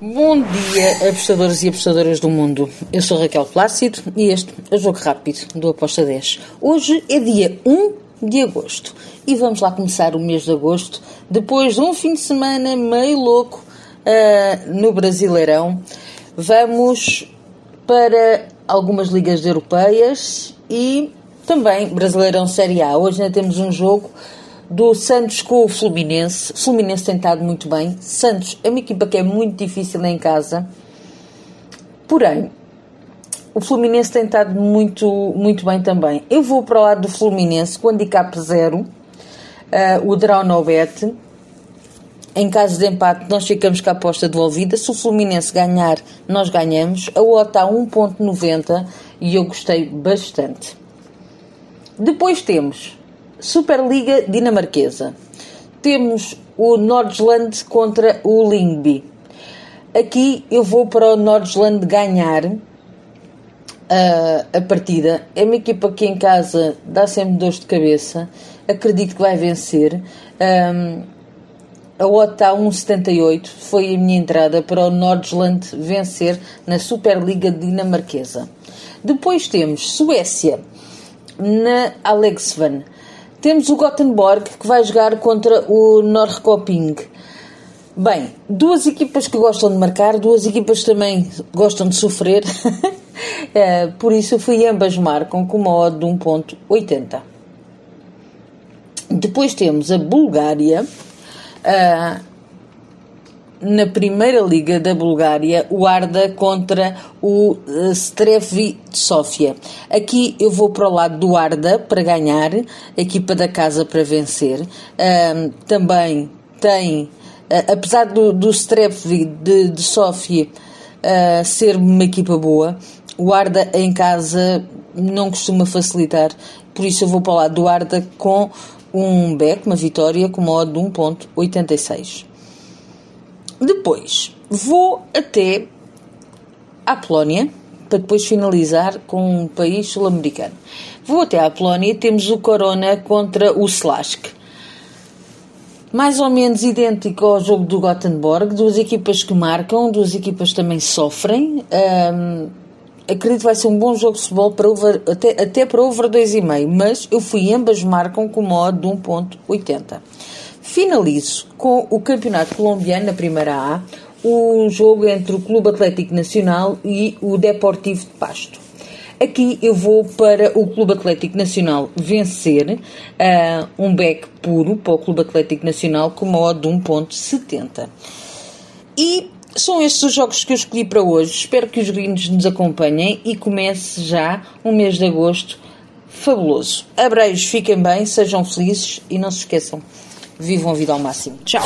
Bom dia, apostadores e apostadoras do mundo. Eu sou Raquel Plácido e este é o Jogo Rápido do Aposta 10. Hoje é dia 1 de agosto e vamos lá começar o mês de agosto depois de um fim de semana meio louco uh, no Brasileirão. Vamos para algumas ligas europeias e também Brasileirão Série A. Hoje ainda temos um jogo do Santos com o Fluminense. O Fluminense tem estado muito bem. Santos é uma equipa que é muito difícil em casa. Porém, o Fluminense tem estado muito, muito bem também. Eu vou para o lado do Fluminense com handicap zero. Uh, o Draw no bet. Em caso de empate, nós ficamos com a aposta devolvida. Se o Fluminense ganhar, nós ganhamos. A OTA 1.90 e eu gostei bastante. Depois temos Superliga dinamarquesa. Temos o Nordsland contra o Lingby. Aqui eu vou para o Nordsland ganhar uh, a partida. É uma equipa que em casa dá sempre dores de cabeça. Acredito que vai vencer. Um, a OTA 1,78 foi a minha entrada para o Nordsland vencer na Superliga dinamarquesa. Depois temos Suécia na Alexvan. Temos o Gothenburg que vai jogar contra o Norrköping. Bem, duas equipas que gostam de marcar, duas equipas também gostam de sofrer. é, por isso fui ambas marcam com uma odd de 1.80. Depois temos a Bulgária. Uh, na primeira liga da Bulgária, o Arda contra o uh, Strevi de Sofia. Aqui eu vou para o lado do Arda para ganhar, a equipa da casa para vencer. Uh, também tem, uh, apesar do, do Strevi de, de Sofia uh, ser uma equipa boa, o Arda em casa não costuma facilitar, por isso eu vou para o lado do Arda com um back, uma vitória, com modo de 1.86. Depois vou até à Polónia para depois finalizar com um país sul-americano. Vou até à Polónia temos o Corona contra o Slask. Mais ou menos idêntico ao jogo do Gothenburg, duas equipas que marcam, duas equipas também sofrem. Um, acredito que vai ser um bom jogo de futebol para over, até, até para over 2,5, mas eu fui ambas marcam com modo de 1.80. Finalizo com o Campeonato Colombiano na Primeira A, o jogo entre o Clube Atlético Nacional e o Deportivo de Pasto. Aqui eu vou para o Clube Atlético Nacional vencer uh, um back puro para o Clube Atlético Nacional com uma odd de 1.70. E são estes os jogos que eu escolhi para hoje. Espero que os gringos nos acompanhem e comece já o mês de agosto fabuloso. Abreios, fiquem bem, sejam felizes e não se esqueçam vivam a vida ao máximo. Tchau!